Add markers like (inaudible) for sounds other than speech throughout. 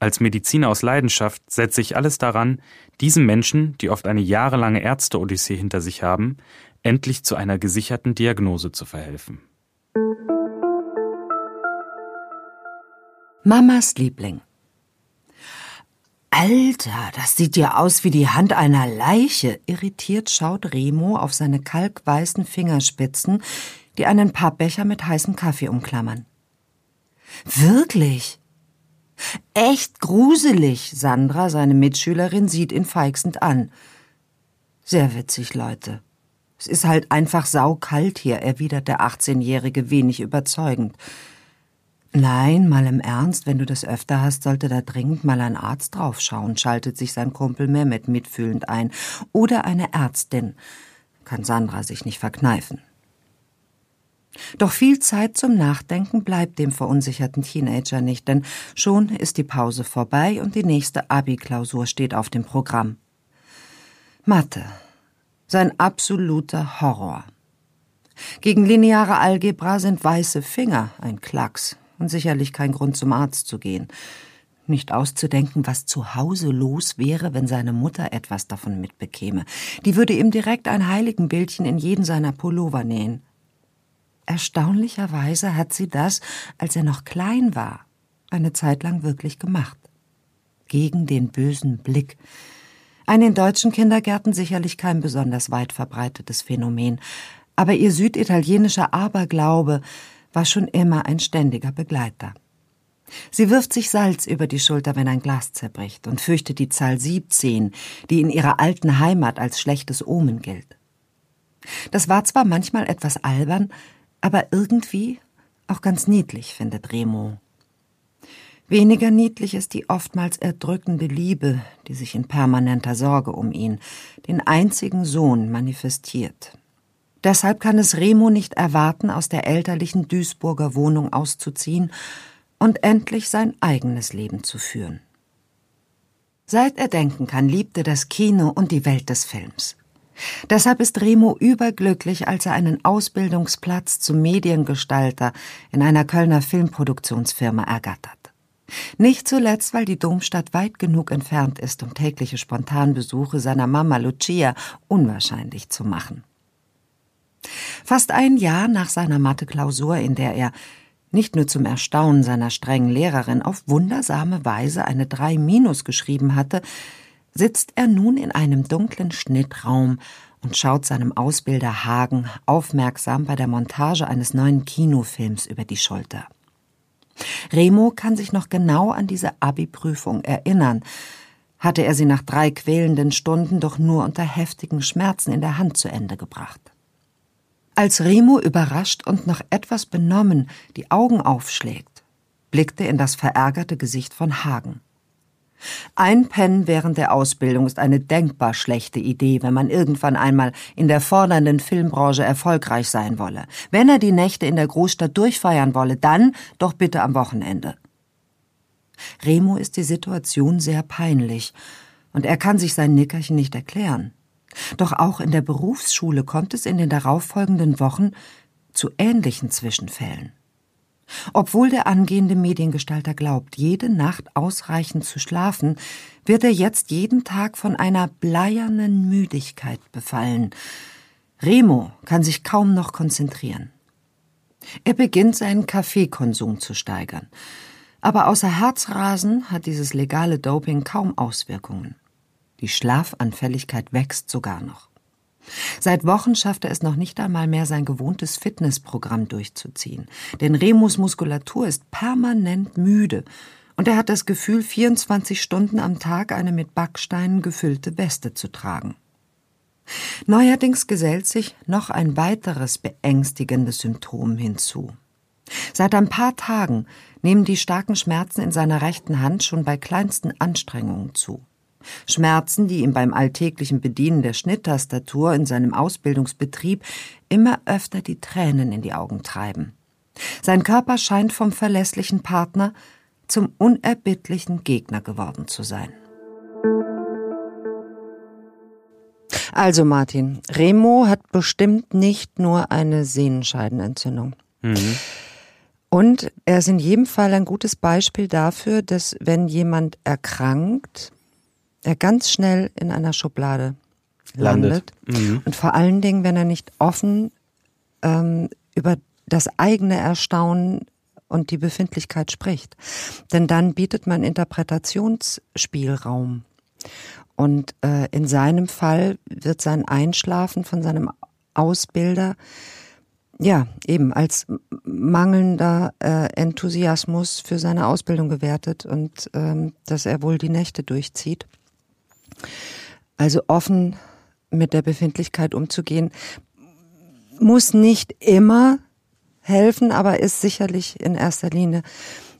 Als Mediziner aus Leidenschaft setze ich alles daran, diesen Menschen, die oft eine jahrelange Ärzte-Odyssee hinter sich haben, endlich zu einer gesicherten Diagnose zu verhelfen. Mamas Liebling. Alter, das sieht ja aus wie die Hand einer Leiche. Irritiert schaut Remo auf seine kalkweißen Fingerspitzen, die einen Pappbecher mit heißem Kaffee umklammern. Wirklich? Echt gruselig, Sandra, seine Mitschülerin, sieht ihn feixend an. Sehr witzig, Leute. Es ist halt einfach saukalt hier, erwidert der 18-Jährige wenig überzeugend. Nein, mal im Ernst, wenn du das öfter hast, sollte da dringend mal ein Arzt draufschauen, schaltet sich sein Kumpel Mehmet mitfühlend ein. Oder eine Ärztin. Kann Sandra sich nicht verkneifen. Doch viel Zeit zum Nachdenken bleibt dem verunsicherten Teenager nicht, denn schon ist die Pause vorbei und die nächste Abi-Klausur steht auf dem Programm. Mathe. Sein absoluter Horror. Gegen lineare Algebra sind weiße Finger ein Klacks und sicherlich kein Grund zum Arzt zu gehen. Nicht auszudenken, was zu Hause los wäre, wenn seine Mutter etwas davon mitbekäme. Die würde ihm direkt ein Heiligenbildchen in jeden seiner Pullover nähen. Erstaunlicherweise hat sie das, als er noch klein war, eine Zeit lang wirklich gemacht. Gegen den bösen Blick. Ein in deutschen Kindergärten sicherlich kein besonders weit verbreitetes Phänomen, aber ihr süditalienischer Aberglaube war schon immer ein ständiger Begleiter. Sie wirft sich Salz über die Schulter, wenn ein Glas zerbricht, und fürchtet die Zahl 17, die in ihrer alten Heimat als schlechtes Omen gilt. Das war zwar manchmal etwas albern, aber irgendwie auch ganz niedlich, findet Remo. Weniger niedlich ist die oftmals erdrückende Liebe, die sich in permanenter Sorge um ihn, den einzigen Sohn, manifestiert. Deshalb kann es Remo nicht erwarten, aus der elterlichen Duisburger Wohnung auszuziehen und endlich sein eigenes Leben zu führen. Seit er denken kann, liebt er das Kino und die Welt des Films. Deshalb ist Remo überglücklich, als er einen Ausbildungsplatz zum Mediengestalter in einer Kölner Filmproduktionsfirma ergattert. Nicht zuletzt, weil die Domstadt weit genug entfernt ist, um tägliche Spontanbesuche seiner Mama Lucia unwahrscheinlich zu machen. Fast ein Jahr nach seiner Mathe-Klausur, in der er nicht nur zum Erstaunen seiner strengen Lehrerin auf wundersame Weise eine 3 minus geschrieben hatte, sitzt er nun in einem dunklen Schnittraum und schaut seinem Ausbilder Hagen aufmerksam bei der Montage eines neuen Kinofilms über die Schulter. Remo kann sich noch genau an diese Abi-Prüfung erinnern, hatte er sie nach drei quälenden Stunden doch nur unter heftigen Schmerzen in der Hand zu Ende gebracht. Als Remo überrascht und noch etwas benommen die Augen aufschlägt, blickte in das verärgerte Gesicht von Hagen. Einpennen während der Ausbildung ist eine denkbar schlechte Idee, wenn man irgendwann einmal in der fordernden Filmbranche erfolgreich sein wolle. Wenn er die Nächte in der Großstadt durchfeiern wolle, dann doch bitte am Wochenende. Remo ist die Situation sehr peinlich, und er kann sich sein Nickerchen nicht erklären. Doch auch in der Berufsschule kommt es in den darauffolgenden Wochen zu ähnlichen Zwischenfällen. Obwohl der angehende Mediengestalter glaubt, jede Nacht ausreichend zu schlafen, wird er jetzt jeden Tag von einer bleiernen Müdigkeit befallen. Remo kann sich kaum noch konzentrieren. Er beginnt seinen Kaffeekonsum zu steigern. Aber außer Herzrasen hat dieses legale Doping kaum Auswirkungen. Die Schlafanfälligkeit wächst sogar noch. Seit Wochen schafft er es noch nicht einmal mehr, sein gewohntes Fitnessprogramm durchzuziehen. Denn Remus Muskulatur ist permanent müde und er hat das Gefühl, 24 Stunden am Tag eine mit Backsteinen gefüllte Weste zu tragen. Neuerdings gesellt sich noch ein weiteres beängstigendes Symptom hinzu. Seit ein paar Tagen nehmen die starken Schmerzen in seiner rechten Hand schon bei kleinsten Anstrengungen zu. Schmerzen, die ihm beim alltäglichen Bedienen der Schnitttastatur in seinem Ausbildungsbetrieb immer öfter die Tränen in die Augen treiben. Sein Körper scheint vom verlässlichen Partner zum unerbittlichen Gegner geworden zu sein. Also Martin, Remo hat bestimmt nicht nur eine Sehnenscheidenentzündung. Mhm. Und er ist in jedem Fall ein gutes Beispiel dafür, dass wenn jemand erkrankt, er ganz schnell in einer Schublade landet. landet. Mhm. Und vor allen Dingen, wenn er nicht offen ähm, über das eigene Erstaunen und die Befindlichkeit spricht. Denn dann bietet man Interpretationsspielraum. Und äh, in seinem Fall wird sein Einschlafen von seinem Ausbilder ja eben als mangelnder äh, Enthusiasmus für seine Ausbildung gewertet und ähm, dass er wohl die Nächte durchzieht. Also offen mit der Befindlichkeit umzugehen, muss nicht immer helfen, aber ist sicherlich in erster Linie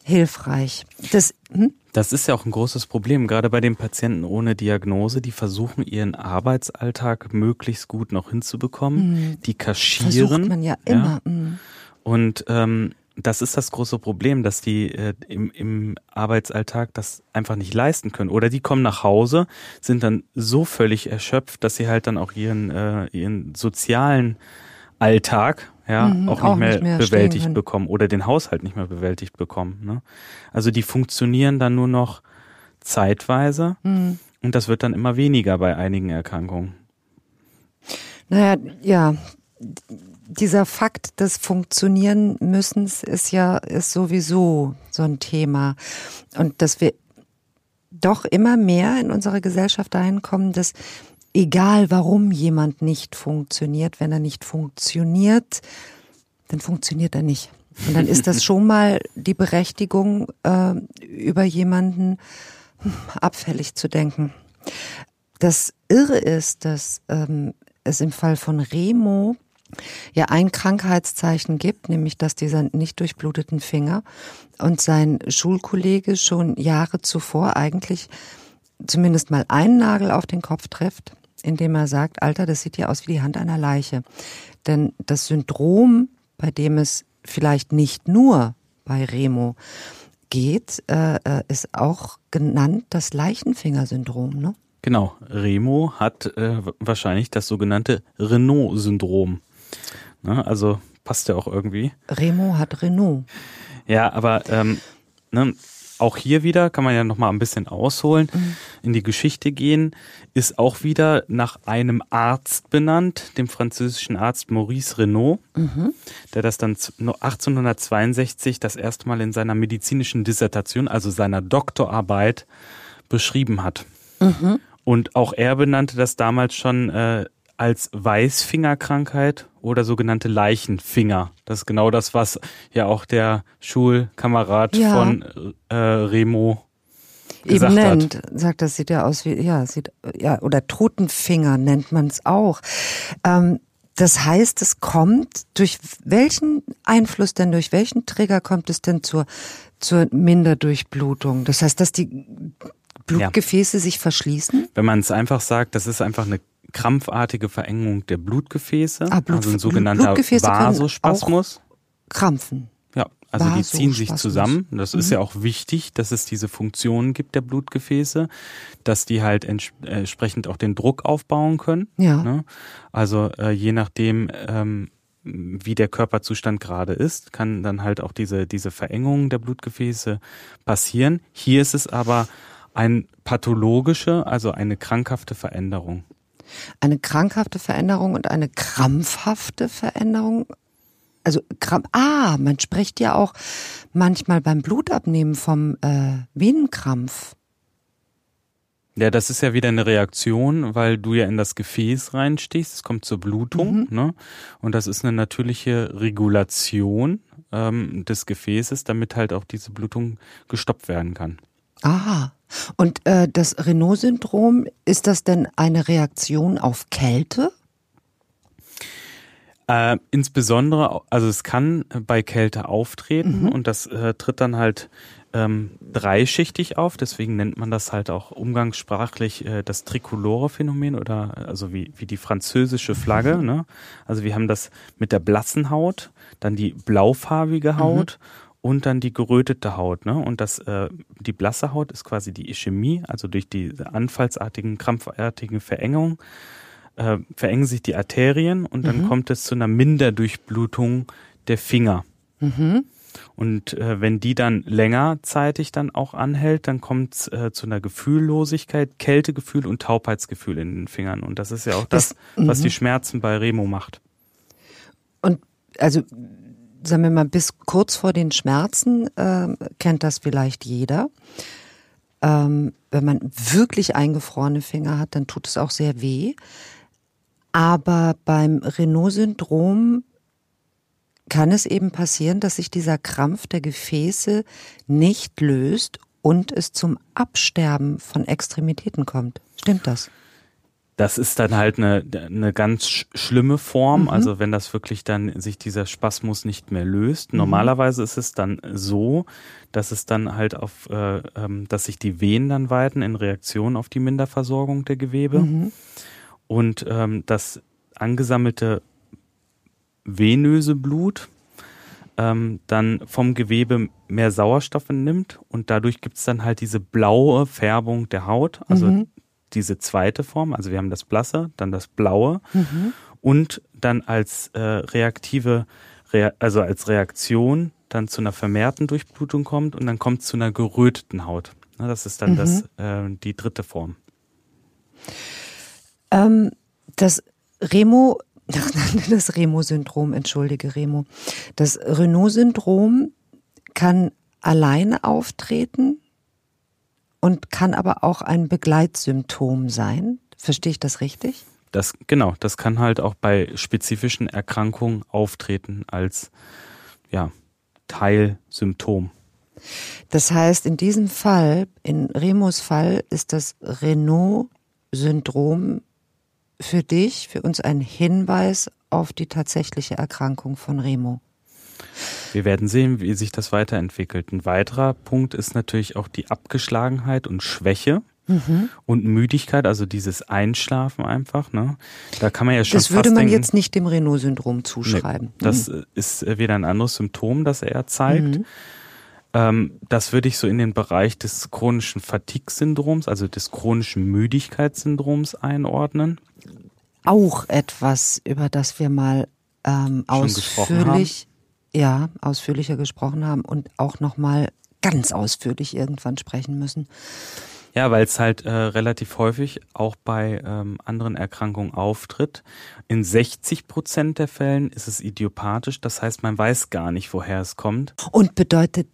hilfreich. Das, hm? das ist ja auch ein großes Problem, gerade bei den Patienten ohne Diagnose, die versuchen ihren Arbeitsalltag möglichst gut noch hinzubekommen, hm. die kaschieren. Versucht man ja immer. Ja. Hm. Und ähm, das ist das große Problem, dass die äh, im, im Arbeitsalltag das einfach nicht leisten können. Oder die kommen nach Hause, sind dann so völlig erschöpft, dass sie halt dann auch ihren, äh, ihren sozialen Alltag ja mhm, auch, nicht, auch mehr nicht mehr bewältigt bekommen oder den Haushalt nicht mehr bewältigt bekommen. Ne? Also die funktionieren dann nur noch zeitweise mhm. und das wird dann immer weniger bei einigen Erkrankungen. Naja, ja, dieser Fakt des Funktionieren müssens ist ja ist sowieso so ein Thema und dass wir doch immer mehr in unserer Gesellschaft dahin kommen, dass egal warum jemand nicht funktioniert, wenn er nicht funktioniert, dann funktioniert er nicht. Und dann ist das (laughs) schon mal die Berechtigung, äh, über jemanden hm, abfällig zu denken. Das Irre ist, dass ähm, es im Fall von Remo ja ein Krankheitszeichen gibt, nämlich dass dieser nicht durchbluteten Finger und sein Schulkollege schon Jahre zuvor eigentlich zumindest mal einen Nagel auf den Kopf trifft indem er sagt, Alter, das sieht ja aus wie die Hand einer Leiche. Denn das Syndrom, bei dem es vielleicht nicht nur bei Remo geht, äh, äh ist auch genannt das Leichenfingersyndrom, ne? Genau, Remo hat äh, wahrscheinlich das sogenannte Renault-Syndrom. Ne? Also passt ja auch irgendwie. Remo hat Renault. Ja, aber ähm, ne, auch hier wieder kann man ja noch mal ein bisschen ausholen, mhm. in die Geschichte gehen, ist auch wieder nach einem Arzt benannt, dem französischen Arzt Maurice Renault, mhm. der das dann 1862 das erste Mal in seiner medizinischen Dissertation, also seiner Doktorarbeit, beschrieben hat. Mhm. Und auch er benannte das damals schon äh, als Weißfingerkrankheit oder sogenannte Leichenfinger. Das ist genau das, was ja auch der Schulkamerad ja. von äh, Remo eben nennt, hat. sagt, das sieht ja aus wie, ja, sieht, ja, oder Totenfinger nennt man es auch. Ähm, das heißt, es kommt, durch welchen Einfluss denn, durch welchen Trigger kommt es denn zur, zur Minderdurchblutung? Das heißt, dass die Blutgefäße ja. sich verschließen? Wenn man es einfach sagt, das ist einfach eine krampfartige Verengung der Blutgefäße, ah, Blut, also ein sogenannter Vasospasmus. Krampfen. Ja, also die ziehen sich zusammen. Das mhm. ist ja auch wichtig, dass es diese Funktionen gibt der Blutgefäße, dass die halt ents entsprechend auch den Druck aufbauen können. Ja. Ne? Also äh, je nachdem, ähm, wie der Körperzustand gerade ist, kann dann halt auch diese, diese Verengung der Blutgefäße passieren. Hier ist es aber eine pathologische, also eine krankhafte Veränderung. Eine krankhafte Veränderung und eine krampfhafte Veränderung. Also, ah, man spricht ja auch manchmal beim Blutabnehmen vom äh, Venenkrampf. Ja, das ist ja wieder eine Reaktion, weil du ja in das Gefäß reinstichst. Es kommt zur Blutung, mhm. ne? Und das ist eine natürliche Regulation ähm, des Gefäßes, damit halt auch diese Blutung gestoppt werden kann. Aha. Und äh, das Renault-Syndrom, ist das denn eine Reaktion auf Kälte? Äh, insbesondere, also es kann bei Kälte auftreten mhm. und das äh, tritt dann halt ähm, dreischichtig auf, deswegen nennt man das halt auch umgangssprachlich äh, das Tricolore-Phänomen oder also wie, wie die französische Flagge. Mhm. Ne? Also wir haben das mit der blassen Haut, dann die blaufarbige mhm. Haut mhm. Und dann die gerötete Haut. Ne? Und das, äh, die blasse Haut ist quasi die Ischämie, also durch die anfallsartigen, krampfartigen Verengungen äh, verengen sich die Arterien und dann mhm. kommt es zu einer Minderdurchblutung der Finger. Mhm. Und äh, wenn die dann längerzeitig dann auch anhält, dann kommt es äh, zu einer Gefühllosigkeit, Kältegefühl und Taubheitsgefühl in den Fingern. Und das ist ja auch das, das was die mhm. Schmerzen bei Remo macht. Und also sagen wir mal, bis kurz vor den Schmerzen äh, kennt das vielleicht jeder. Ähm, wenn man wirklich eingefrorene Finger hat, dann tut es auch sehr weh. Aber beim Renault-Syndrom kann es eben passieren, dass sich dieser Krampf der Gefäße nicht löst und es zum Absterben von Extremitäten kommt. Stimmt das? Das ist dann halt eine, eine ganz schlimme Form, mhm. also wenn das wirklich dann sich dieser Spasmus nicht mehr löst. Mhm. Normalerweise ist es dann so, dass es dann halt auf, äh, ähm, dass sich die Venen dann weiten in Reaktion auf die Minderversorgung der Gewebe mhm. und ähm, das angesammelte venöse Blut ähm, dann vom Gewebe mehr Sauerstoff nimmt und dadurch gibt es dann halt diese blaue Färbung der Haut, also mhm. Diese zweite Form, also wir haben das Blasse, dann das Blaue mhm. und dann als äh, reaktive, Re also als Reaktion dann zu einer vermehrten Durchblutung kommt und dann kommt es zu einer geröteten Haut. Das ist dann mhm. das, äh, die dritte Form. Ähm, das Remo (laughs) das Remo-Syndrom, entschuldige Remo. Das Renault-Syndrom kann alleine auftreten und kann aber auch ein Begleitsymptom sein. Verstehe ich das richtig? Das, genau, das kann halt auch bei spezifischen Erkrankungen auftreten als ja, Teilsymptom. Das heißt, in diesem Fall, in Remos Fall, ist das Renault-Syndrom für dich, für uns ein Hinweis auf die tatsächliche Erkrankung von Remo? Wir werden sehen, wie sich das weiterentwickelt. Ein weiterer Punkt ist natürlich auch die Abgeschlagenheit und Schwäche. Mhm. Und Müdigkeit, also dieses Einschlafen einfach, ne? Da kann man ja schon. Das würde man denken, jetzt nicht dem Renault-Syndrom zuschreiben. Nee, das mhm. ist wieder ein anderes Symptom, das er zeigt. Mhm. Ähm, das würde ich so in den Bereich des chronischen Fatigue-Syndroms, also des chronischen Müdigkeitssyndroms einordnen auch etwas, über das wir mal ähm, ausführlich, ja, ausführlicher gesprochen haben und auch noch mal ganz ausführlich irgendwann sprechen müssen. Ja, weil es halt äh, relativ häufig auch bei ähm, anderen Erkrankungen auftritt. In 60 Prozent der Fällen ist es idiopathisch, das heißt, man weiß gar nicht, woher es kommt. Und bedeutet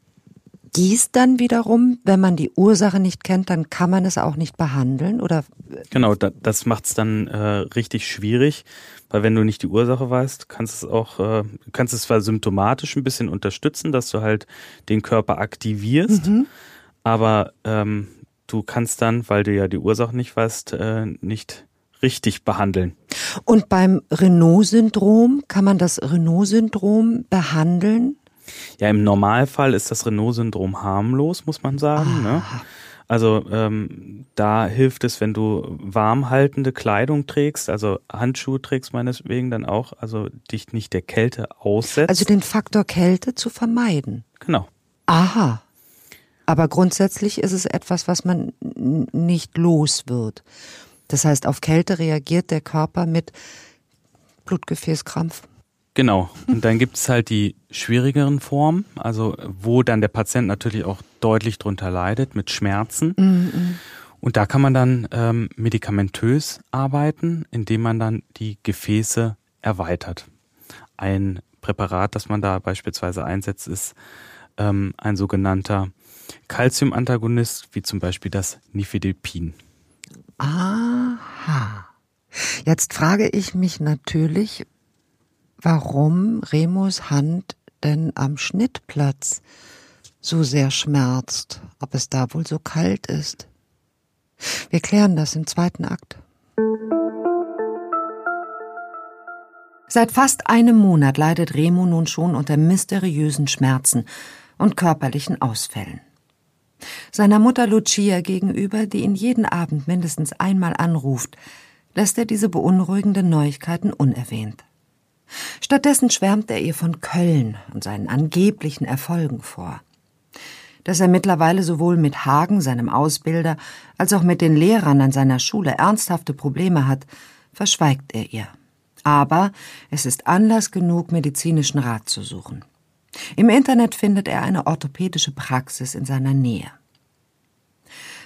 dies dann wiederum, wenn man die Ursache nicht kennt, dann kann man es auch nicht behandeln oder? Genau, da, das macht es dann äh, richtig schwierig, weil wenn du nicht die Ursache weißt, kannst es auch, äh, kannst es zwar symptomatisch ein bisschen unterstützen, dass du halt den Körper aktivierst, mhm. aber ähm, du kannst dann, weil du ja die Ursache nicht weißt, äh, nicht richtig behandeln. Und beim Renault-Syndrom kann man das Renault-Syndrom behandeln? Ja, im Normalfall ist das Renault-Syndrom harmlos, muss man sagen. Ne? Also ähm, da hilft es, wenn du warmhaltende Kleidung trägst, also Handschuhe trägst meineswegen dann auch, also dich nicht der Kälte aussetzt. Also den Faktor Kälte zu vermeiden. Genau. Aha. Aber grundsätzlich ist es etwas, was man nicht los wird. Das heißt, auf Kälte reagiert der Körper mit Blutgefäßkrampf. Genau. Und dann gibt es halt die schwierigeren Formen, also wo dann der Patient natürlich auch deutlich drunter leidet mit Schmerzen. Mhm. Und da kann man dann ähm, medikamentös arbeiten, indem man dann die Gefäße erweitert. Ein Präparat, das man da beispielsweise einsetzt, ist ähm, ein sogenannter Calcium-Antagonist, wie zum Beispiel das Nifedipin. Aha. Jetzt frage ich mich natürlich, warum Remus Hand denn am Schnittplatz so sehr schmerzt, ob es da wohl so kalt ist. Wir klären das im zweiten Akt. Seit fast einem Monat leidet Remo nun schon unter mysteriösen Schmerzen und körperlichen Ausfällen. Seiner Mutter Lucia gegenüber, die ihn jeden Abend mindestens einmal anruft, lässt er diese beunruhigenden Neuigkeiten unerwähnt. Stattdessen schwärmt er ihr von Köln und seinen angeblichen Erfolgen vor. Dass er mittlerweile sowohl mit Hagen, seinem Ausbilder, als auch mit den Lehrern an seiner Schule ernsthafte Probleme hat, verschweigt er ihr. Aber es ist Anlass genug, medizinischen Rat zu suchen. Im Internet findet er eine orthopädische Praxis in seiner Nähe.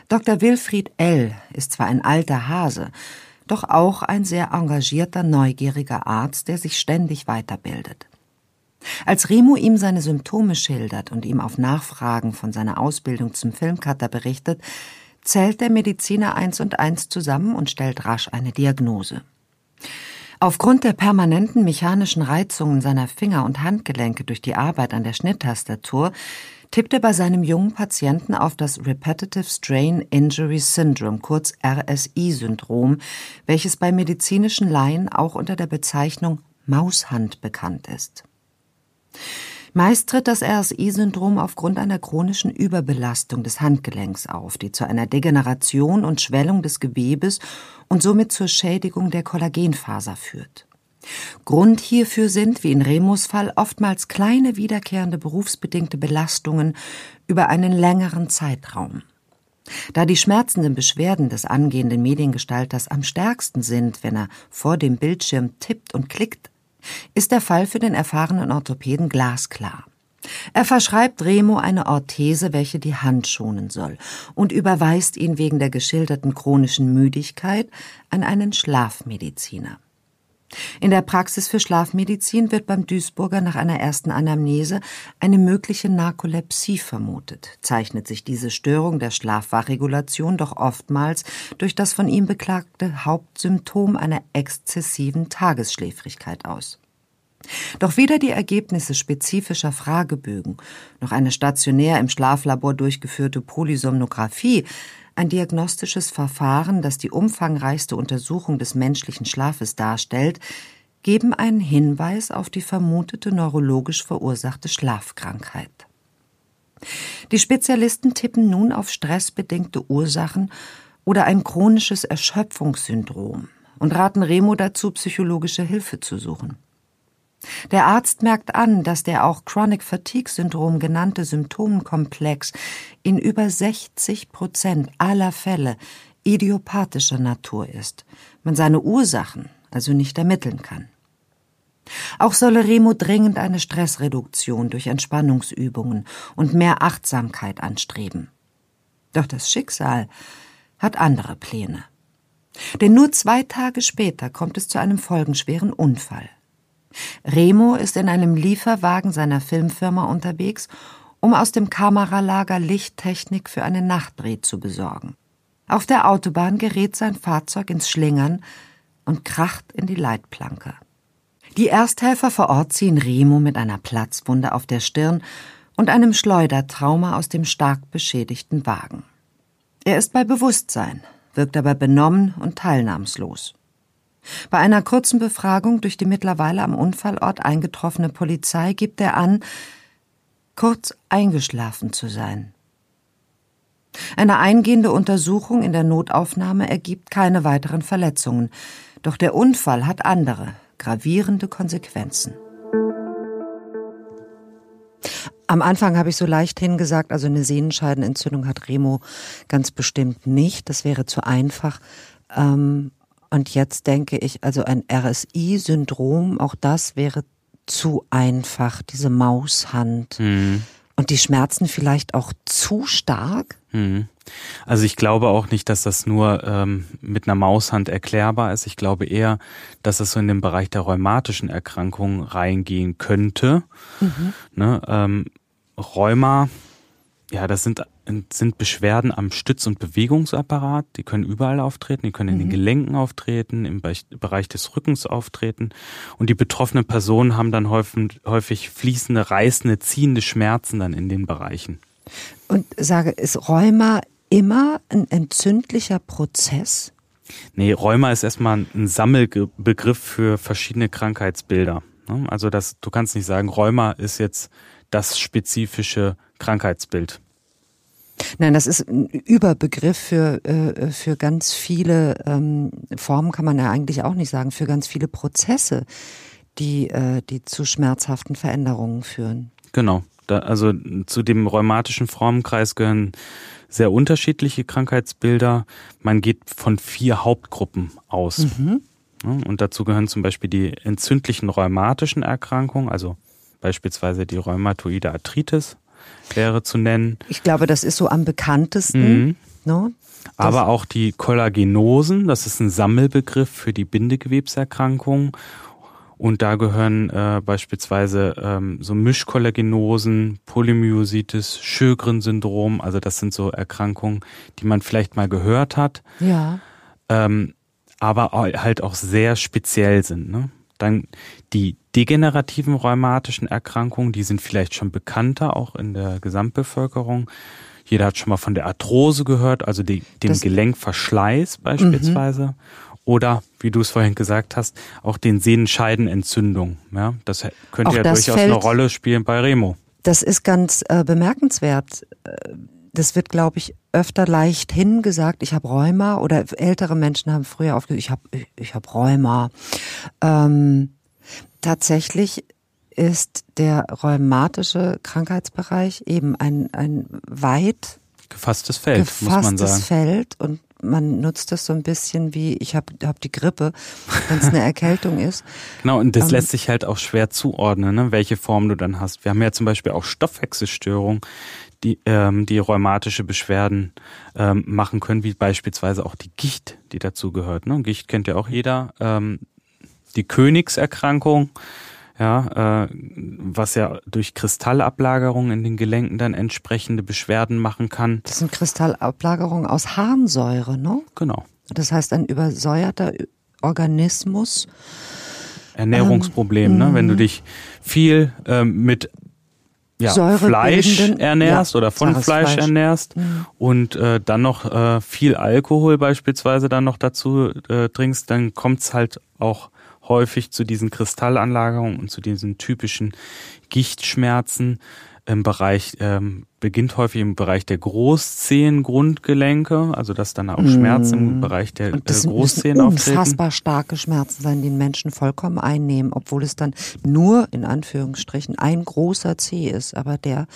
Dr. Wilfried L. ist zwar ein alter Hase, doch auch ein sehr engagierter, neugieriger Arzt, der sich ständig weiterbildet. Als Remo ihm seine Symptome schildert und ihm auf Nachfragen von seiner Ausbildung zum Filmcutter berichtet, zählt der Mediziner eins und eins zusammen und stellt rasch eine Diagnose. Aufgrund der permanenten mechanischen Reizungen seiner Finger und Handgelenke durch die Arbeit an der Schnitttastatur tippt er bei seinem jungen Patienten auf das Repetitive Strain Injury Syndrome, kurz RSI-Syndrom, welches bei medizinischen Laien auch unter der Bezeichnung Maushand bekannt ist. Meist tritt das RSI-Syndrom aufgrund einer chronischen Überbelastung des Handgelenks auf, die zu einer Degeneration und Schwellung des Gewebes und somit zur Schädigung der Kollagenfaser führt. Grund hierfür sind, wie in Remus Fall, oftmals kleine wiederkehrende berufsbedingte Belastungen über einen längeren Zeitraum. Da die schmerzenden Beschwerden des angehenden Mediengestalters am stärksten sind, wenn er vor dem Bildschirm tippt und klickt, ist der Fall für den erfahrenen Orthopäden glasklar. Er verschreibt Remo eine Orthese, welche die Hand schonen soll, und überweist ihn wegen der geschilderten chronischen Müdigkeit an einen Schlafmediziner. In der Praxis für Schlafmedizin wird beim Duisburger nach einer ersten Anamnese eine mögliche Narkolepsie vermutet, zeichnet sich diese Störung der Schlafwachregulation doch oftmals durch das von ihm beklagte Hauptsymptom einer exzessiven Tagesschläfrigkeit aus. Doch weder die Ergebnisse spezifischer Fragebögen noch eine stationär im Schlaflabor durchgeführte Polysomnographie ein diagnostisches Verfahren, das die umfangreichste Untersuchung des menschlichen Schlafes darstellt, geben einen Hinweis auf die vermutete neurologisch verursachte Schlafkrankheit. Die Spezialisten tippen nun auf stressbedingte Ursachen oder ein chronisches Erschöpfungssyndrom und raten Remo dazu, psychologische Hilfe zu suchen. Der Arzt merkt an, dass der auch Chronic Fatigue Syndrom genannte Symptomkomplex in über 60 Prozent aller Fälle idiopathischer Natur ist, man seine Ursachen also nicht ermitteln kann. Auch solle Remo dringend eine Stressreduktion durch Entspannungsübungen und mehr Achtsamkeit anstreben. Doch das Schicksal hat andere Pläne. Denn nur zwei Tage später kommt es zu einem folgenschweren Unfall. Remo ist in einem Lieferwagen seiner Filmfirma unterwegs, um aus dem Kameralager Lichttechnik für einen Nachtdreh zu besorgen. Auf der Autobahn gerät sein Fahrzeug ins Schlingern und kracht in die Leitplanke. Die Ersthelfer vor Ort ziehen Remo mit einer Platzwunde auf der Stirn und einem Schleudertrauma aus dem stark beschädigten Wagen. Er ist bei Bewusstsein, wirkt aber benommen und teilnahmslos. Bei einer kurzen Befragung durch die mittlerweile am Unfallort eingetroffene Polizei gibt er an, kurz eingeschlafen zu sein. Eine eingehende Untersuchung in der Notaufnahme ergibt keine weiteren Verletzungen, doch der Unfall hat andere, gravierende Konsequenzen. Am Anfang habe ich so leicht hingesagt, also eine Sehnenscheidenentzündung hat Remo ganz bestimmt nicht. Das wäre zu einfach. Ähm, und jetzt denke ich, also ein RSI-Syndrom, auch das wäre zu einfach, diese Maushand. Mhm. Und die Schmerzen vielleicht auch zu stark? Mhm. Also ich glaube auch nicht, dass das nur ähm, mit einer Maushand erklärbar ist. Ich glaube eher, dass es so in den Bereich der rheumatischen Erkrankungen reingehen könnte. Mhm. Ne, ähm, Rheuma ja, das sind, sind Beschwerden am Stütz- und Bewegungsapparat. Die können überall auftreten, die können in mhm. den Gelenken auftreten, im Bereich des Rückens auftreten. Und die betroffenen Personen haben dann häufig, häufig fließende, reißende, ziehende Schmerzen dann in den Bereichen. Und sage, ist Rheuma immer ein entzündlicher Prozess? Nee, Rheuma ist erstmal ein Sammelbegriff für verschiedene Krankheitsbilder. Ne? Also das, du kannst nicht sagen, Rheuma ist jetzt das spezifische Krankheitsbild. Nein, das ist ein Überbegriff für, äh, für ganz viele ähm, Formen, kann man ja eigentlich auch nicht sagen, für ganz viele Prozesse, die, äh, die zu schmerzhaften Veränderungen führen. Genau. Da, also zu dem rheumatischen Formenkreis gehören sehr unterschiedliche Krankheitsbilder. Man geht von vier Hauptgruppen aus. Mhm. Und dazu gehören zum Beispiel die entzündlichen rheumatischen Erkrankungen, also beispielsweise die rheumatoide Arthritis wäre zu nennen. Ich glaube, das ist so am bekanntesten. Mhm. Ne? Aber auch die Kollagenosen, das ist ein Sammelbegriff für die Bindegewebserkrankungen. Und da gehören äh, beispielsweise ähm, so Mischkollagenosen, Polymyositis, Sjögren-Syndrom. Also das sind so Erkrankungen, die man vielleicht mal gehört hat. Ja. Ähm, aber halt auch sehr speziell sind. Ne? Dann die degenerativen rheumatischen Erkrankungen, die sind vielleicht schon bekannter, auch in der Gesamtbevölkerung. Jeder hat schon mal von der Arthrose gehört, also die, dem das Gelenkverschleiß beispielsweise. Mhm. Oder, wie du es vorhin gesagt hast, auch den Sehnenscheidenentzündung. Ja, das könnte auch ja durchaus fällt, eine Rolle spielen bei Remo. Das ist ganz äh, bemerkenswert. Das wird, glaube ich, öfter leicht hingesagt, ich habe Rheuma oder ältere Menschen haben früher aufgesagt, ich habe ich hab Rheuma. Ähm, tatsächlich ist der rheumatische Krankheitsbereich eben ein, ein weit gefasstes Feld, gefasstes muss man sagen. Feld und man nutzt das so ein bisschen wie, ich habe hab die Grippe, wenn es eine Erkältung (laughs) ist. Genau, und das ähm, lässt sich halt auch schwer zuordnen, ne, welche Form du dann hast. Wir haben ja zum Beispiel auch Stoffwechselstörungen, die, ähm, die rheumatische Beschwerden ähm, machen können, wie beispielsweise auch die Gicht, die dazu gehört. Ne? Gicht kennt ja auch jeder. Ähm, die Königserkrankung, ja, äh, was ja durch Kristallablagerung in den Gelenken dann entsprechende Beschwerden machen kann. Das sind Kristallablagerungen aus Harnsäure, ne? Genau. Das heißt, ein übersäuerter Organismus. Ernährungsproblem, ähm, ne? Wenn du mhm. dich viel ähm, mit ja, Fleisch ernährst ja, oder von Fleisch, Fleisch, ernährst mhm. und äh, dann noch äh, viel Alkohol beispielsweise dann noch dazu äh, trinkst, dann kommt's halt auch häufig zu diesen Kristallanlagerungen und zu diesen typischen Gichtschmerzen im Bereich, ähm, beginnt häufig im Bereich der Großzehengrundgelenke, also dass dann auch Schmerzen im mm. Bereich der äh, Großzehen auftreten. unfassbar starke Schmerzen sein, die den Menschen vollkommen einnehmen, obwohl es dann nur in Anführungsstrichen ein großer Zeh ist, aber der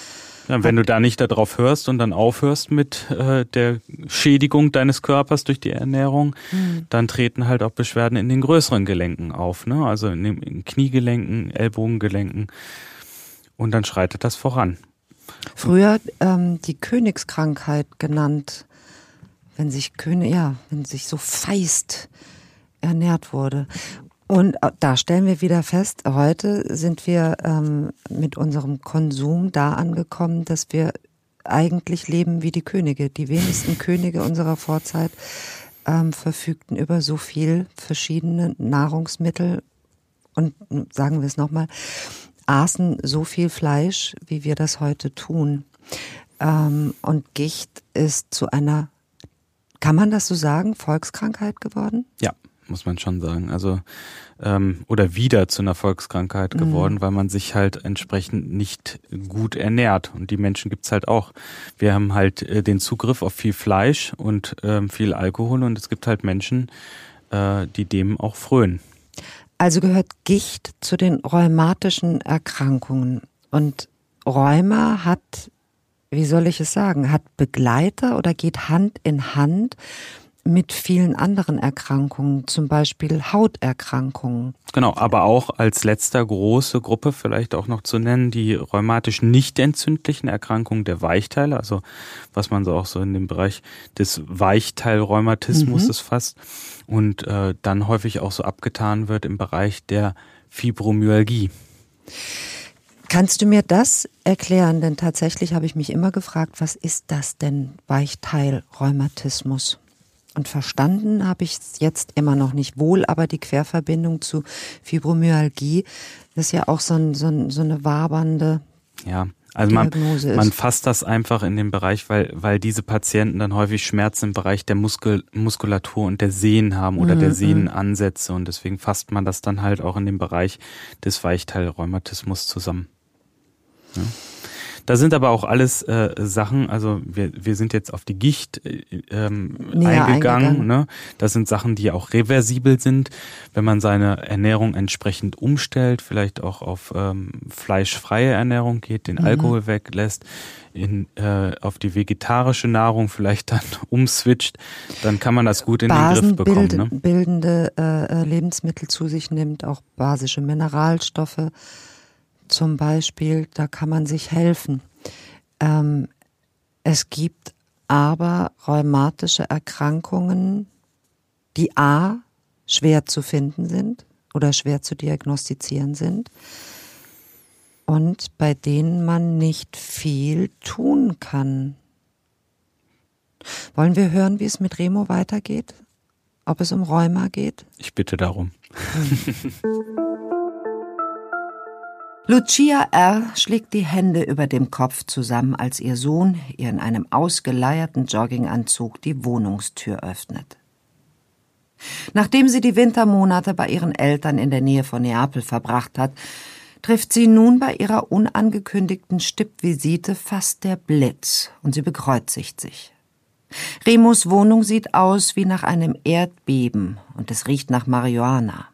ja, wenn du da nicht darauf hörst und dann aufhörst mit äh, der Schädigung deines Körpers durch die Ernährung, mhm. dann treten halt auch Beschwerden in den größeren Gelenken auf, ne? Also in den in Kniegelenken, Ellbogengelenken. Und dann schreitet das voran. Früher ähm, die Königskrankheit genannt, wenn sich König, ja, wenn sich so feist ernährt wurde. Und äh, da stellen wir wieder fest, heute sind wir ähm, mit unserem Konsum da angekommen, dass wir eigentlich leben wie die Könige. Die wenigsten Könige unserer Vorzeit ähm, verfügten über so viel verschiedene Nahrungsmittel und sagen wir es nochmal, aßen so viel Fleisch, wie wir das heute tun. Ähm, und Gicht ist zu einer, kann man das so sagen, Volkskrankheit geworden? Ja, muss man schon sagen. Also ähm, oder wieder zu einer Volkskrankheit mhm. geworden, mhm. weil man sich halt entsprechend nicht gut ernährt. Und die Menschen gibt's halt auch. Wir haben halt äh, den Zugriff auf viel Fleisch und ähm, viel Alkohol und es gibt halt Menschen, äh, die dem auch frönen. Also gehört Gicht zu den rheumatischen Erkrankungen. Und Rheuma hat, wie soll ich es sagen, hat Begleiter oder geht Hand in Hand mit vielen anderen Erkrankungen, zum Beispiel Hauterkrankungen. Genau, aber auch als letzter große Gruppe vielleicht auch noch zu nennen, die rheumatisch nicht entzündlichen Erkrankungen der Weichteile, also was man so auch so in dem Bereich des Weichteilrheumatismus mhm. fasst und äh, dann häufig auch so abgetan wird im Bereich der Fibromyalgie. Kannst du mir das erklären? Denn tatsächlich habe ich mich immer gefragt, was ist das denn Weichteilrheumatismus? Und verstanden habe ich es jetzt immer noch nicht wohl, aber die Querverbindung zu Fibromyalgie ist ja auch so, ein, so, ein, so eine wabernde ja. Also man, man fasst das einfach in den Bereich, weil, weil diese Patienten dann häufig Schmerzen im Bereich der Muskel, Muskulatur und der Sehnen haben oder mhm. der Sehnenansätze und deswegen fasst man das dann halt auch in den Bereich des Weichteilrheumatismus zusammen. Ja. Da sind aber auch alles äh, Sachen, also wir, wir sind jetzt auf die Gicht äh, ähm, eingegangen. eingegangen. Ne? Das sind Sachen, die auch reversibel sind, wenn man seine Ernährung entsprechend umstellt, vielleicht auch auf ähm, fleischfreie Ernährung geht, den mhm. Alkohol weglässt, in, äh, auf die vegetarische Nahrung vielleicht dann (laughs) umswitcht, dann kann man das gut in den Griff bekommen. Ne? bildende äh, Lebensmittel zu sich nimmt, auch basische Mineralstoffe zum Beispiel, da kann man sich helfen. Ähm, es gibt aber rheumatische Erkrankungen, die a schwer zu finden sind oder schwer zu diagnostizieren sind und bei denen man nicht viel tun kann. Wollen wir hören, wie es mit Remo weitergeht? Ob es um Rheuma geht? Ich bitte darum. Hm. (laughs) Lucia R. schlägt die Hände über dem Kopf zusammen, als ihr Sohn ihr in einem ausgeleierten Jogginganzug die Wohnungstür öffnet. Nachdem sie die Wintermonate bei ihren Eltern in der Nähe von Neapel verbracht hat, trifft sie nun bei ihrer unangekündigten Stippvisite fast der Blitz und sie bekreuzigt sich. Remus Wohnung sieht aus wie nach einem Erdbeben und es riecht nach Marihuana.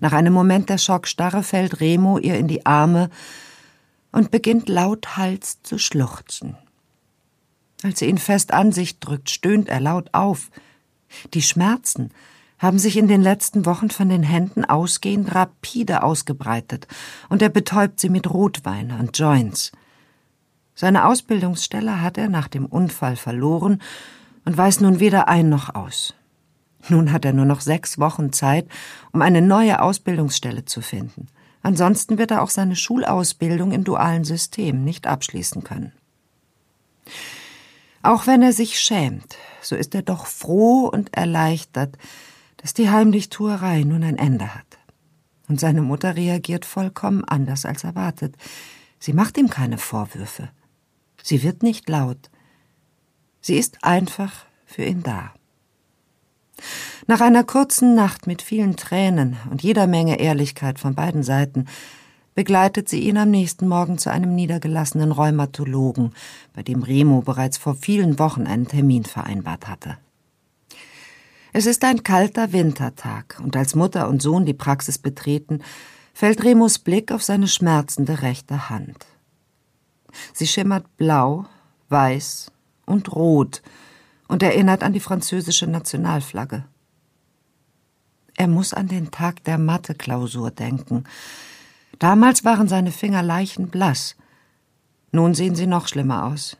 Nach einem Moment der Schockstarre fällt Remo ihr in die Arme und beginnt lauthals zu schluchzen. Als sie ihn fest an sich drückt, stöhnt er laut auf. Die Schmerzen haben sich in den letzten Wochen von den Händen ausgehend rapide ausgebreitet, und er betäubt sie mit Rotwein und Joints. Seine Ausbildungsstelle hat er nach dem Unfall verloren und weiß nun weder ein noch aus. Nun hat er nur noch sechs Wochen Zeit, um eine neue Ausbildungsstelle zu finden. Ansonsten wird er auch seine Schulausbildung im dualen System nicht abschließen können. Auch wenn er sich schämt, so ist er doch froh und erleichtert, dass die Heimlichtuerei nun ein Ende hat. Und seine Mutter reagiert vollkommen anders als erwartet. Sie macht ihm keine Vorwürfe. Sie wird nicht laut. Sie ist einfach für ihn da. Nach einer kurzen Nacht mit vielen Tränen und jeder Menge Ehrlichkeit von beiden Seiten begleitet sie ihn am nächsten Morgen zu einem niedergelassenen Rheumatologen, bei dem Remo bereits vor vielen Wochen einen Termin vereinbart hatte. Es ist ein kalter Wintertag, und als Mutter und Sohn die Praxis betreten, fällt Remos Blick auf seine schmerzende rechte Hand. Sie schimmert blau, weiß und rot und erinnert an die französische Nationalflagge. Er muss an den Tag der Mathe-Klausur denken. Damals waren seine Finger leichenblass. Nun sehen sie noch schlimmer aus.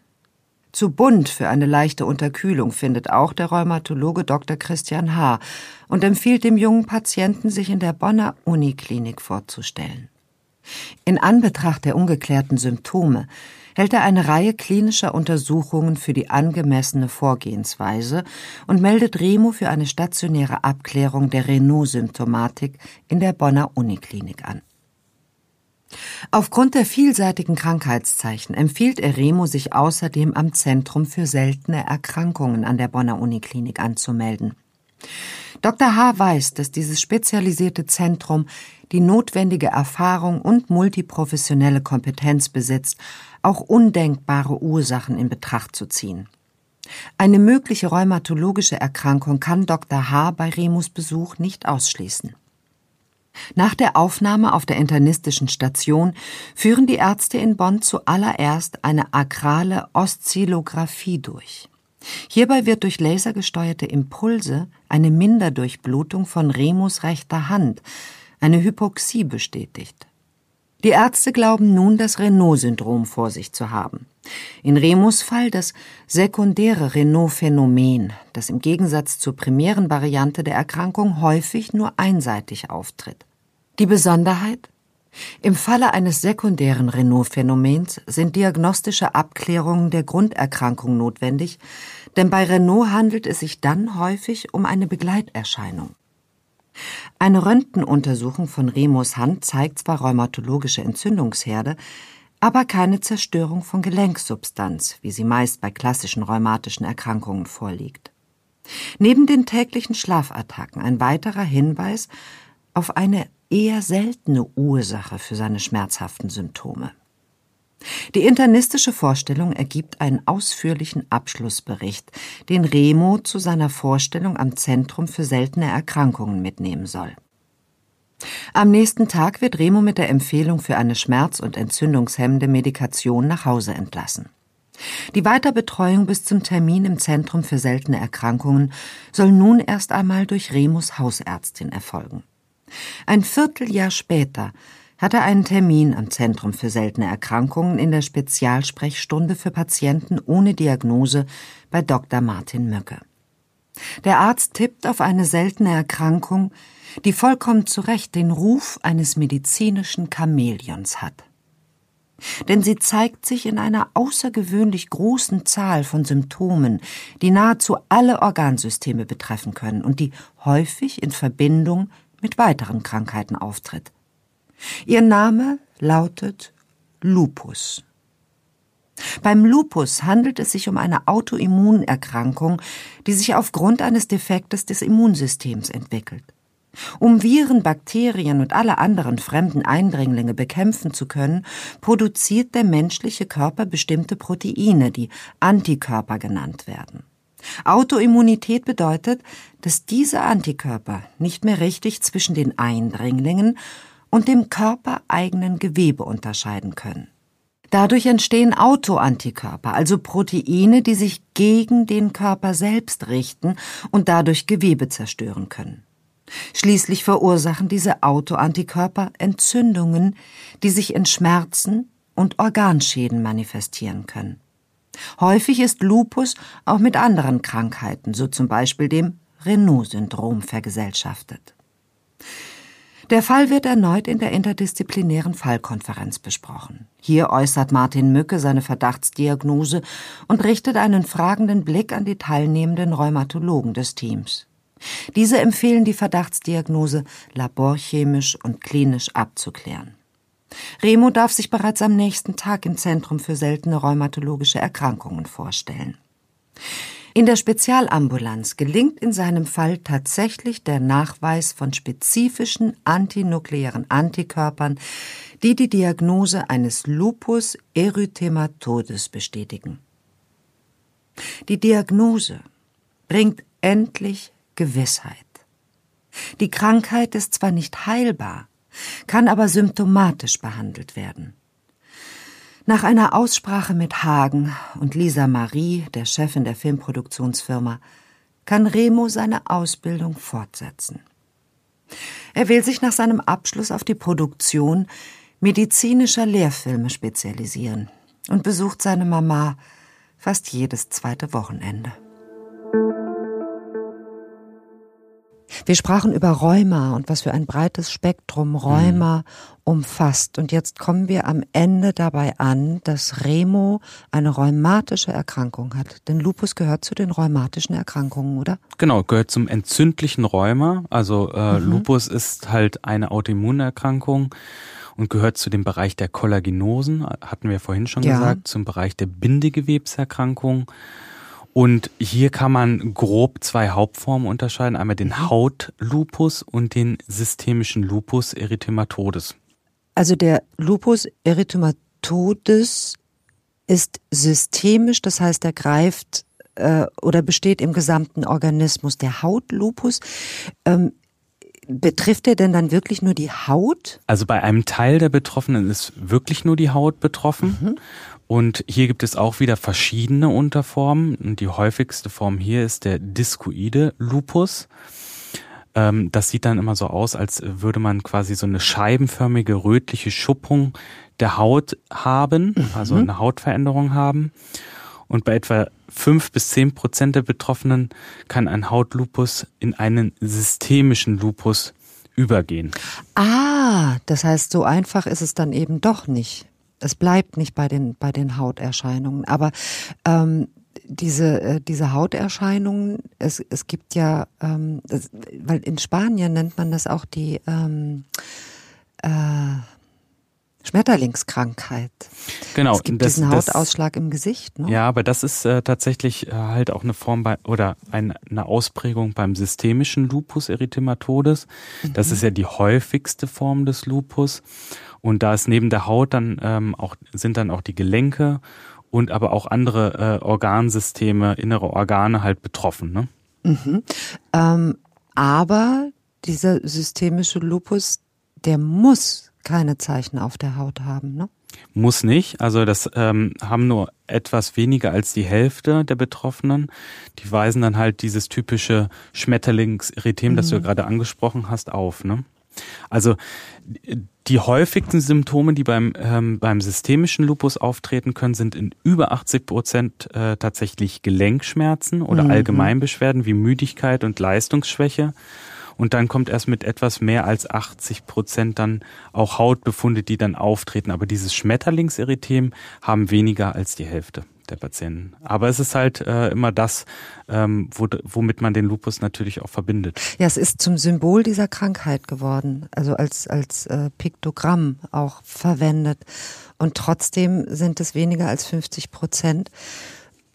Zu bunt für eine leichte Unterkühlung findet auch der Rheumatologe Dr. Christian H. und empfiehlt dem jungen Patienten, sich in der Bonner Uniklinik vorzustellen. In Anbetracht der ungeklärten Symptome hält er eine Reihe klinischer Untersuchungen für die angemessene Vorgehensweise und meldet Remo für eine stationäre Abklärung der Renault-Symptomatik in der Bonner Uniklinik an. Aufgrund der vielseitigen Krankheitszeichen empfiehlt er Remo, sich außerdem am Zentrum für seltene Erkrankungen an der Bonner Uniklinik anzumelden. Dr. H. weiß, dass dieses spezialisierte Zentrum die notwendige Erfahrung und multiprofessionelle Kompetenz besitzt, auch undenkbare Ursachen in Betracht zu ziehen. Eine mögliche rheumatologische Erkrankung kann Dr. H. bei Remus Besuch nicht ausschließen. Nach der Aufnahme auf der internistischen Station führen die Ärzte in Bonn zuallererst eine akrale Oszillographie durch. Hierbei wird durch lasergesteuerte Impulse eine Minderdurchblutung von Remus rechter Hand, eine Hypoxie bestätigt. Die Ärzte glauben nun, das Renault-Syndrom vor sich zu haben. In Remus Fall das sekundäre Renault-Phänomen, das im Gegensatz zur primären Variante der Erkrankung häufig nur einseitig auftritt. Die Besonderheit? Im Falle eines sekundären Renault-Phänomens sind diagnostische Abklärungen der Grunderkrankung notwendig, denn bei Renault handelt es sich dann häufig um eine Begleiterscheinung. Eine Röntgenuntersuchung von Remus Hand zeigt zwar rheumatologische Entzündungsherde, aber keine Zerstörung von Gelenksubstanz, wie sie meist bei klassischen rheumatischen Erkrankungen vorliegt. Neben den täglichen Schlafattacken ein weiterer Hinweis auf eine eher seltene Ursache für seine schmerzhaften Symptome. Die internistische Vorstellung ergibt einen ausführlichen Abschlussbericht, den Remo zu seiner Vorstellung am Zentrum für seltene Erkrankungen mitnehmen soll. Am nächsten Tag wird Remo mit der Empfehlung für eine schmerz- und entzündungshemmende Medikation nach Hause entlassen. Die Weiterbetreuung bis zum Termin im Zentrum für seltene Erkrankungen soll nun erst einmal durch Remus Hausärztin erfolgen. Ein Vierteljahr später hat er einen Termin am Zentrum für seltene Erkrankungen in der Spezialsprechstunde für Patienten ohne Diagnose bei Dr. Martin Möcke. Der Arzt tippt auf eine seltene Erkrankung, die vollkommen zu Recht den Ruf eines medizinischen Chamäleons hat. Denn sie zeigt sich in einer außergewöhnlich großen Zahl von Symptomen, die nahezu alle Organsysteme betreffen können und die häufig in Verbindung mit weiteren Krankheiten auftritt. Ihr Name lautet Lupus. Beim Lupus handelt es sich um eine Autoimmunerkrankung, die sich aufgrund eines Defektes des Immunsystems entwickelt. Um Viren, Bakterien und alle anderen fremden Eindringlinge bekämpfen zu können, produziert der menschliche Körper bestimmte Proteine, die Antikörper genannt werden. Autoimmunität bedeutet, dass diese Antikörper nicht mehr richtig zwischen den Eindringlingen und dem körpereigenen Gewebe unterscheiden können. Dadurch entstehen Autoantikörper, also Proteine, die sich gegen den Körper selbst richten und dadurch Gewebe zerstören können. Schließlich verursachen diese Autoantikörper Entzündungen, die sich in Schmerzen und Organschäden manifestieren können. Häufig ist Lupus auch mit anderen Krankheiten, so zum Beispiel dem Renault-Syndrom, vergesellschaftet. Der Fall wird erneut in der interdisziplinären Fallkonferenz besprochen. Hier äußert Martin Mücke seine Verdachtsdiagnose und richtet einen fragenden Blick an die teilnehmenden Rheumatologen des Teams. Diese empfehlen die Verdachtsdiagnose laborchemisch und klinisch abzuklären. Remo darf sich bereits am nächsten Tag im Zentrum für seltene rheumatologische Erkrankungen vorstellen. In der Spezialambulanz gelingt in seinem Fall tatsächlich der Nachweis von spezifischen antinukleären Antikörpern, die die Diagnose eines Lupus erythematodes bestätigen. Die Diagnose bringt endlich Gewissheit. Die Krankheit ist zwar nicht heilbar, kann aber symptomatisch behandelt werden. Nach einer Aussprache mit Hagen und Lisa Marie, der Chefin der Filmproduktionsfirma, kann Remo seine Ausbildung fortsetzen. Er will sich nach seinem Abschluss auf die Produktion medizinischer Lehrfilme spezialisieren und besucht seine Mama fast jedes zweite Wochenende. Wir sprachen über Rheuma und was für ein breites Spektrum Rheuma mhm. umfasst. Und jetzt kommen wir am Ende dabei an, dass Remo eine rheumatische Erkrankung hat. Denn Lupus gehört zu den rheumatischen Erkrankungen, oder? Genau, gehört zum entzündlichen Rheuma. Also äh, mhm. Lupus ist halt eine Autoimmunerkrankung und gehört zu dem Bereich der Kollagenosen, hatten wir vorhin schon ja. gesagt, zum Bereich der Bindegewebserkrankung. Und hier kann man grob zwei Hauptformen unterscheiden. Einmal den mhm. Hautlupus und den systemischen Lupus erythematodes. Also der Lupus erythematodes ist systemisch, das heißt, er greift äh, oder besteht im gesamten Organismus. Der Hautlupus ähm, Betrifft er denn dann wirklich nur die Haut? Also bei einem Teil der Betroffenen ist wirklich nur die Haut betroffen. Mhm. Und hier gibt es auch wieder verschiedene Unterformen. Und die häufigste Form hier ist der discoide Lupus. Ähm, das sieht dann immer so aus, als würde man quasi so eine scheibenförmige rötliche Schuppung der Haut haben, mhm. also eine Hautveränderung haben. Und bei etwa fünf bis zehn Prozent der Betroffenen kann ein Hautlupus in einen systemischen Lupus übergehen. Ah, das heißt, so einfach ist es dann eben doch nicht. Es bleibt nicht bei den, bei den Hauterscheinungen. Aber ähm, diese, äh, diese Hauterscheinungen, es, es gibt ja, ähm, das, weil in Spanien nennt man das auch die ähm, äh, Schmetterlingskrankheit. Genau. Es gibt das, diesen das- Hautausschlag im Gesicht. Ne? Ja, aber das ist äh, tatsächlich äh, halt auch eine Form bei, oder ein, eine Ausprägung beim systemischen Lupus erythematodes. Das ist ja die häufigste Form des Lupus. Und da ist neben der Haut dann ähm, auch, sind dann auch die Gelenke und aber auch andere äh, Organsysteme, innere Organe halt betroffen. Ne? Ähm, aber dieser systemische Lupus, der muss keine Zeichen auf der Haut haben. Ne? Muss nicht. Also das ähm, haben nur etwas weniger als die Hälfte der Betroffenen. Die weisen dann halt dieses typische Schmetterlingserythem, das du ja gerade angesprochen hast, auf. Ne? Also die häufigsten Symptome, die beim, ähm, beim systemischen Lupus auftreten können, sind in über 80 Prozent äh, tatsächlich Gelenkschmerzen oder Allgemeinbeschwerden wie Müdigkeit und Leistungsschwäche. Und dann kommt erst mit etwas mehr als 80 Prozent dann auch Hautbefunde, die dann auftreten. Aber dieses Schmetterlingserythem haben weniger als die Hälfte der Patienten. Aber es ist halt äh, immer das, ähm, wo, womit man den Lupus natürlich auch verbindet. Ja, es ist zum Symbol dieser Krankheit geworden, also als, als äh, Piktogramm auch verwendet. Und trotzdem sind es weniger als 50 Prozent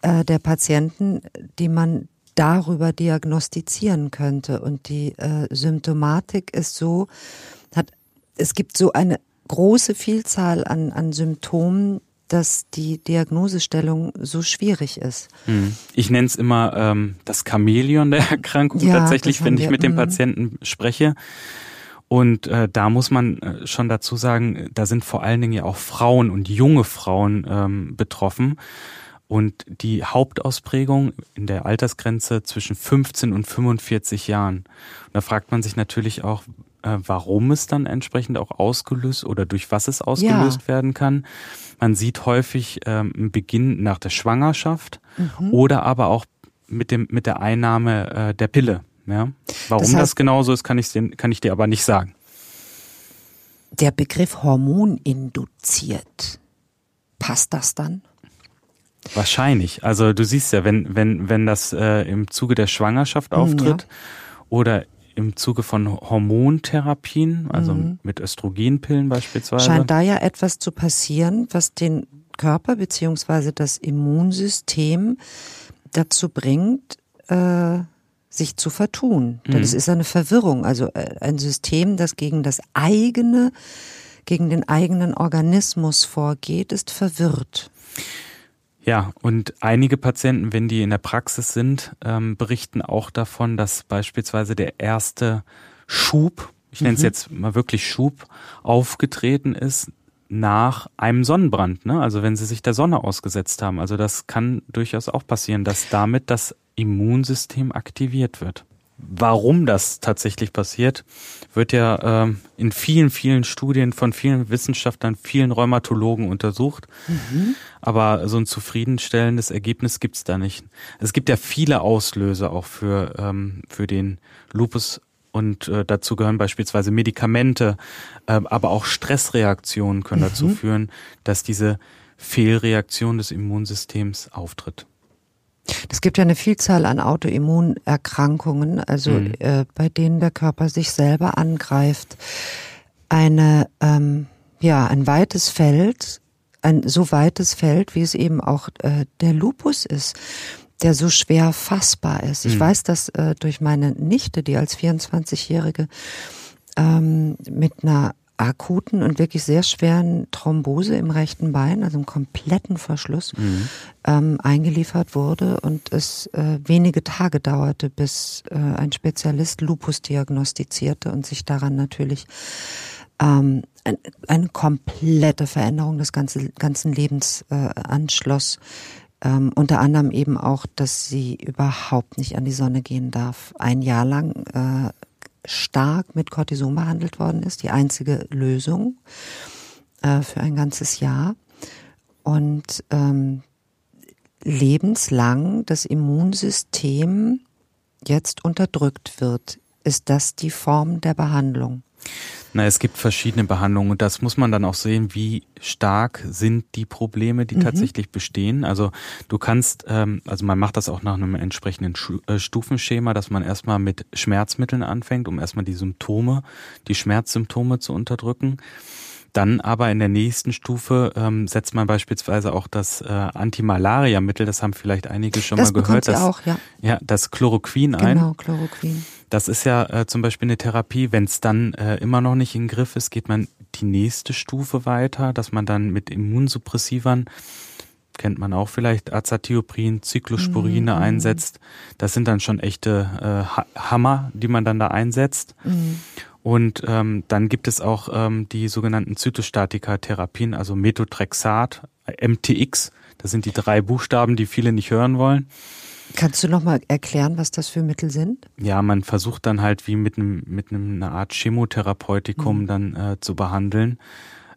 äh, der Patienten, die man darüber diagnostizieren könnte. Und die äh, Symptomatik ist so, hat, es gibt so eine große Vielzahl an, an Symptomen, dass die Diagnosestellung so schwierig ist. Hm. Ich nenne es immer ähm, das Chamäleon der Erkrankung Ja, tatsächlich, wenn ich wir, mit dem mhm. Patienten spreche. Und äh, da muss man äh, schon dazu sagen, da sind vor allen Dingen ja auch Frauen und junge Frauen ähm, betroffen. Und die Hauptausprägung in der Altersgrenze zwischen 15 und 45 Jahren. Und da fragt man sich natürlich auch, äh, warum es dann entsprechend auch ausgelöst oder durch was es ausgelöst werden kann. Man sieht häufig ähm, einen Beginn nach der Schwangerschaft oder aber auch mit dem mit der Einnahme äh, der Pille. Ja? Warum Das das, heißt- genauso ist, kann ich, dir- kann ich dir aber nicht sagen. Der Begriff hormoninduziert, passt das dann? Wahrscheinlich. Also du siehst ja, wenn, wenn, wenn das äh, im Zuge der Schwangerschaft auftritt oder im Zuge von Hormontherapien, also mit Östrogenpillen beispielsweise. Scheint da ja etwas zu passieren, was den Körper beziehungsweise das Immunsystem dazu bringt, äh, sich zu vertun. Denn es ist eine Verwirrung, also äh, ein System, das gegen das eigene, gegen den eigenen Organismus vorgeht, ist verwirrt. Ja, und einige Patienten, wenn die in der Praxis sind, ähm, berichten auch davon, dass beispielsweise der erste Schub, ich nenne es jetzt mal wirklich Schub, aufgetreten ist nach einem Sonnenbrand. Ne? Also wenn sie sich der Sonne ausgesetzt haben. Also das kann durchaus auch passieren, dass damit das Immunsystem aktiviert wird. Warum das tatsächlich passiert, wird ja ähm, in vielen, vielen Studien von vielen Wissenschaftlern, vielen Rheumatologen untersucht. Aber so ein zufriedenstellendes Ergebnis gibt's da nicht. Es gibt ja viele Auslöser auch für, ähm, für den Lupus und äh, dazu gehören beispielsweise Medikamente, äh, aber auch Stressreaktionen können dazu führen, dass diese Fehlreaktion des Immunsystems auftritt. Es gibt ja eine Vielzahl an Autoimmunerkrankungen, also Mhm. äh, bei denen der Körper sich selber angreift. Eine, ähm, ja, ein weites Feld, ein so weites Feld, wie es eben auch äh, der Lupus ist, der so schwer fassbar ist. Ich weiß das äh, durch meine Nichte, die als 24-Jährige ähm, mit einer akuten und wirklich sehr schweren Thrombose im rechten Bein, also einem kompletten Verschluss, ähm, eingeliefert wurde und es äh, wenige Tage dauerte, bis äh, ein Spezialist Lupus diagnostizierte und sich daran natürlich ähm, ein, eine komplette Veränderung des ganzen, ganzen Lebens äh, anschloss. Ähm, unter anderem eben auch, dass sie überhaupt nicht an die Sonne gehen darf. Ein Jahr lang äh, stark mit Cortison behandelt worden ist, die einzige Lösung äh, für ein ganzes Jahr. Und ähm, lebenslang das Immunsystem jetzt unterdrückt wird ist das die Form der Behandlung? Na, es gibt verschiedene Behandlungen und das muss man dann auch sehen, wie stark sind die Probleme, die mhm. tatsächlich bestehen. Also du kannst, ähm, also man macht das auch nach einem entsprechenden äh, Stufenschema, dass man erstmal mit Schmerzmitteln anfängt, um erstmal die Symptome, die Schmerzsymptome zu unterdrücken. Dann aber in der nächsten Stufe ähm, setzt man beispielsweise auch das äh, Antimalaria-Mittel, das haben vielleicht einige schon das mal gehört. Das auch, ja. Ja, das Chloroquin genau, ein. Genau, Chloroquin. Das ist ja äh, zum Beispiel eine Therapie. Wenn es dann äh, immer noch nicht in Griff ist, geht man die nächste Stufe weiter, dass man dann mit Immunsuppressivern kennt man auch vielleicht Azathioprin, Cyclosporine mhm. einsetzt. Das sind dann schon echte äh, Hammer, die man dann da einsetzt. Mhm. Und ähm, dann gibt es auch ähm, die sogenannten Zytostatika-Therapien, also Methotrexat, MTX. Das sind die drei Buchstaben, die viele nicht hören wollen. Kannst du noch mal erklären, was das für Mittel sind? Ja, man versucht dann halt wie mit einem mit einem einer Art Chemotherapeutikum mhm. dann äh, zu behandeln,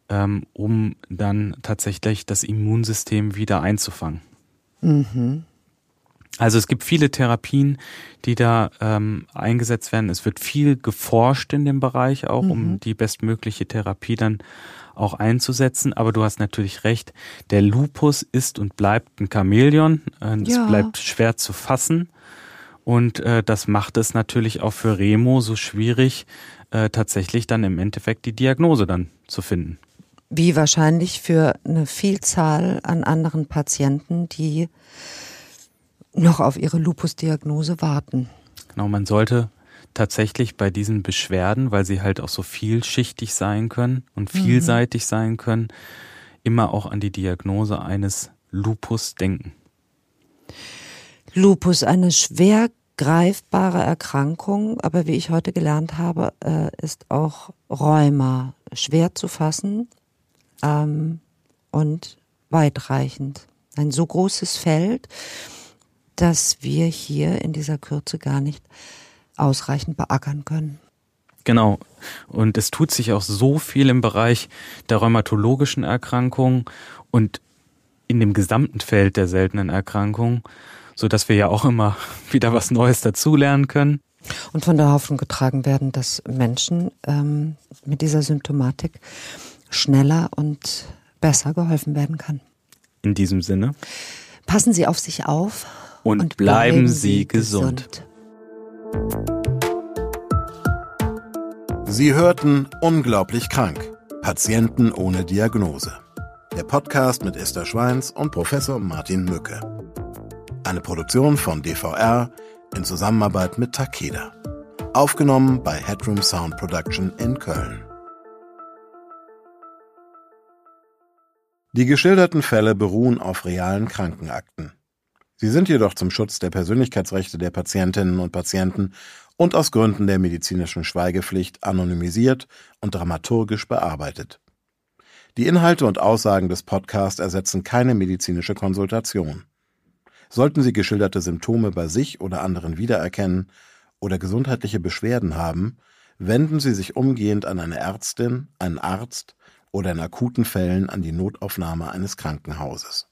ähm, um dann tatsächlich das Immunsystem wieder einzufangen. Mhm. Also es gibt viele Therapien, die da ähm, eingesetzt werden. Es wird viel geforscht in dem Bereich auch, mhm. um die bestmögliche Therapie dann auch einzusetzen. Aber du hast natürlich recht, der Lupus ist und bleibt ein Chamäleon. Äh, es ja. bleibt schwer zu fassen. Und äh, das macht es natürlich auch für Remo so schwierig, äh, tatsächlich dann im Endeffekt die Diagnose dann zu finden. Wie wahrscheinlich für eine Vielzahl an anderen Patienten, die noch auf ihre Lupusdiagnose warten. Genau, man sollte tatsächlich bei diesen Beschwerden, weil sie halt auch so vielschichtig sein können und mhm. vielseitig mhm. sein können, immer auch an die Diagnose eines Lupus denken. Lupus, eine schwer greifbare Erkrankung, aber wie ich heute gelernt habe, äh, ist auch Rheuma schwer zu fassen ähm, und weitreichend. Ein so großes Feld, dass wir hier in dieser Kürze gar nicht ausreichend beackern können. Genau. Und es tut sich auch so viel im Bereich der rheumatologischen Erkrankungen und in dem gesamten Feld der seltenen Erkrankungen, so dass wir ja auch immer (laughs) wieder was Neues dazulernen können. Und von der Hoffnung getragen werden, dass Menschen ähm, mit dieser Symptomatik schneller und besser geholfen werden kann. In diesem Sinne. Passen Sie auf sich auf und, und bleiben, bleiben, Sie gesund. gesund. Sie hörten Unglaublich krank. Patienten ohne Diagnose. Der Podcast mit Esther Schweins und Professor Martin Mücke. Eine Produktion von DVR in Zusammenarbeit mit Takeda. Aufgenommen bei Headroom Sound Production in Köln. Die geschilderten Fälle beruhen auf realen Krankenakten. Sie sind jedoch zum Schutz der Persönlichkeitsrechte der Patientinnen und Patienten und aus Gründen der medizinischen Schweigepflicht anonymisiert und dramaturgisch bearbeitet. Die Inhalte und Aussagen des Podcasts ersetzen keine medizinische Konsultation. Sollten Sie geschilderte Symptome bei sich oder anderen wiedererkennen oder gesundheitliche Beschwerden haben, wenden Sie sich umgehend an eine Ärztin, einen Arzt oder in akuten Fällen an die Notaufnahme eines Krankenhauses.